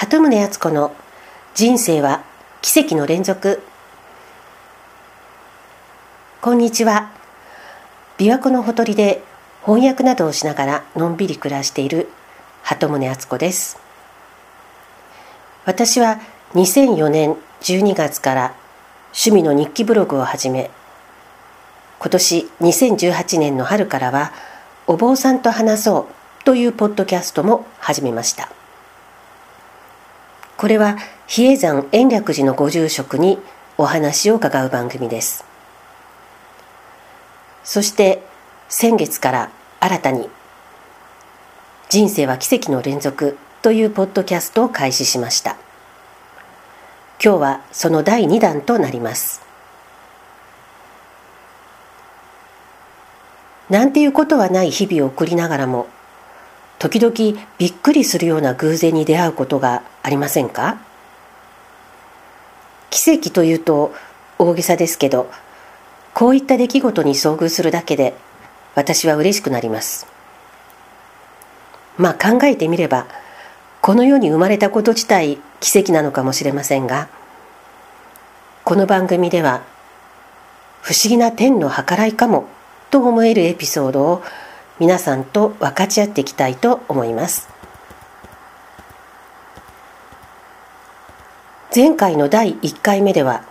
鳩宗敦子の人生は奇跡の連続。こんにちは。琵琶湖のほとりで翻訳などをしながらのんびり暮らしている鳩宗敦子です。私は2004年12月から趣味の日記ブログを始め今年2018年の春からはお坊さんと話そうというポッドキャストも始めました。これは比叡山延暦寺のご住職にお話を伺う番組です。そして先月から新たに「人生は奇跡の連続」というポッドキャストを開始しました。今日はその第2弾となります。なんていうことはない日々を送りながらも時々びっくりするような偶然に出会うことがありませんか？奇跡というと大げさですけどこういった出来事に遭遇するだけで私は嬉しくなります。まあ考えてみればこの世に生まれたこと自体奇跡なのかもしれませんがこの番組では不思議な天の計らいかもと思えるエピソードを皆さんと分かち合っていきたいと思います。前回の第1回目では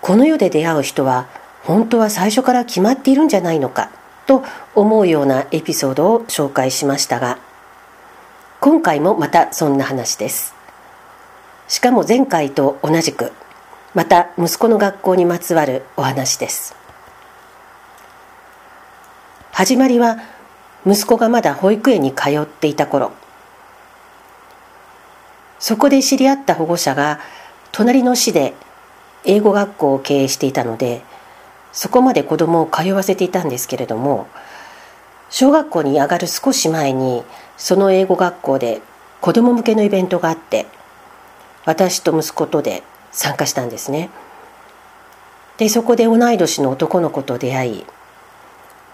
この世で出会う人は本当は最初から決まっているんじゃないのかと思うようなエピソードを紹介しましたが今回もまたそんな話です。しかも前回と同じくまた息子の学校にまつわるお話です。始まりは息子がまだ保育園に通っていた頃そこで知り合った保護者が隣の市で英語学校を経営していたのでそこまで子供を通わせていたんですけれども小学校に上がる少し前にその英語学校で子供向けのイベントがあって私と息子とで参加したんですね。でそこで同い年の男の子と出会い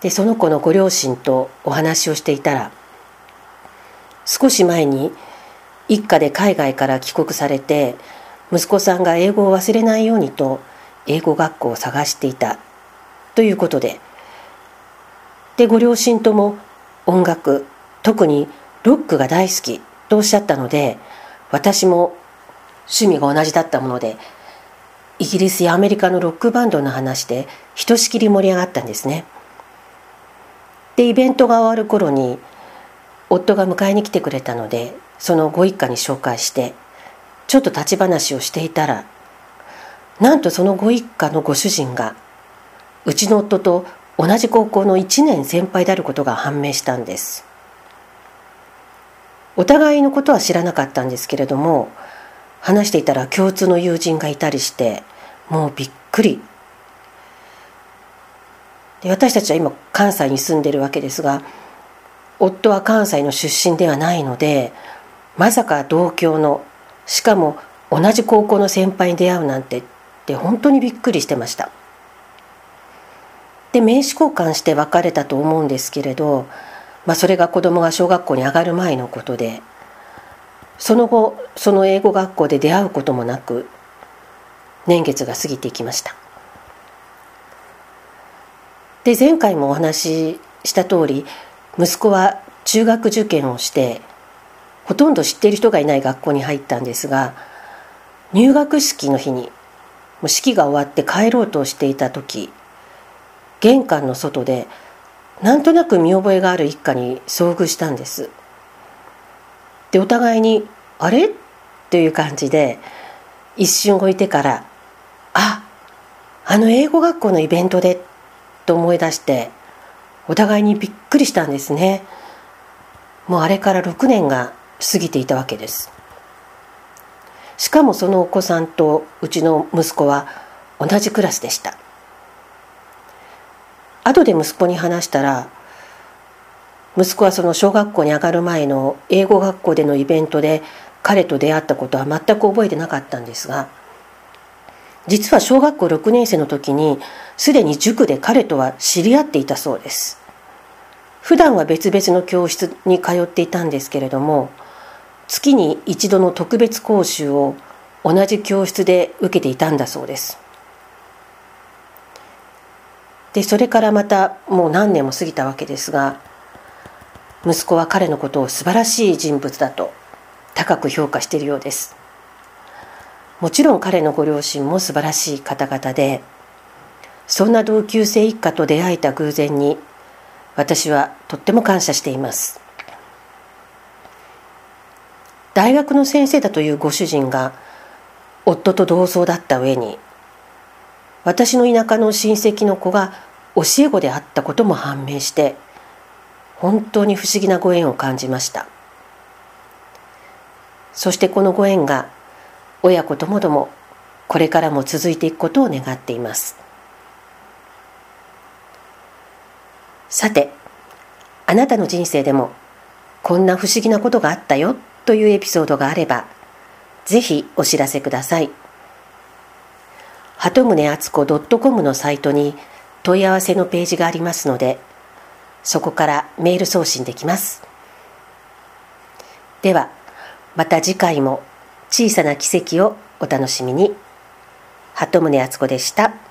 でその子のご両親とお話をしていたら少し前に一家で海外から帰国されて息子さんが英語を忘れないようにと英語学校を探していたということででご両親とも音楽特にロックが大好きとおっしゃったので私も趣味が同じだったものでイギリスやアメリカのロックバンドの話でひとしきり盛り上がったんですね。でイベントが終わる頃に夫が迎えに来てくれたのでそのご一家に紹介してちょっと立ち話をしていたらなんとそのご一家のご主人がうちの夫と同じ高校の1年先輩であることが判明したんです。お互いのことは知らなかったんですけれども話していたら共通の友人がいたりしてもうびっくり。で私たちは今関西に住んでるわけですが夫は関西の出身ではないのでまさか同郷のしかも同じ高校の先輩に出会うなんてって本当にびっくりしてました。で名刺交換して別れたと思うんですけれど、まあ、それが子供が小学校に上がる前のことでその後その英語学校で出会うこともなく年月が過ぎていきました。で前回もお話しした通り息子は中学受験をしてほとんど知っている人がいない学校に入ったんですが入学式の日にもう式が終わって帰ろうとしていた時玄関の外でなんとなく見覚えがある一家に遭遇したんです。でお互いに「あれ?」という感じで一瞬置いてから「ああの英語学校のイベントで」と思い出してお互いにびっくりしたんですね。もうあれから6年が過ぎていたわけです。しかもそのお子さんとうちの息子は同じクラスでした。後で息子に話したら息子はその小学校に上がる前の英語学校でのイベントで彼と出会ったことは全く覚えてなかったんですが実は小学校6年生の時にすでに塾で彼とは知り合っていたそうです。普段は別々の教室に通っていたんですけれども月に一度の特別講習を同じ教室で受けていたんだそうです。でそれからまたもう何年も過ぎたわけですが息子は彼のことを素晴らしい人物だと高く評価しているようです。もちろん彼のご両親も素晴らしい方々でそんな同級生一家と出会えた偶然に私はとっても感謝しています。大学の先生だというご主人が夫と同窓だった上に私の田舎の親戚の子が教え子であったことも判明して本当に不思議なご縁を感じました。そしてこのご縁が親子ともどもこれからも続いていくことを願っています。さてあなたの人生でもこんな不思議なことがあったよというエピソードがあればぜひお知らせください。鳩宗敦子 .com のサイトに問い合わせのページがありますのでそこからメール送信できます。ではまた次回も小さな奇跡をお楽しみに鳩宗敦子でした。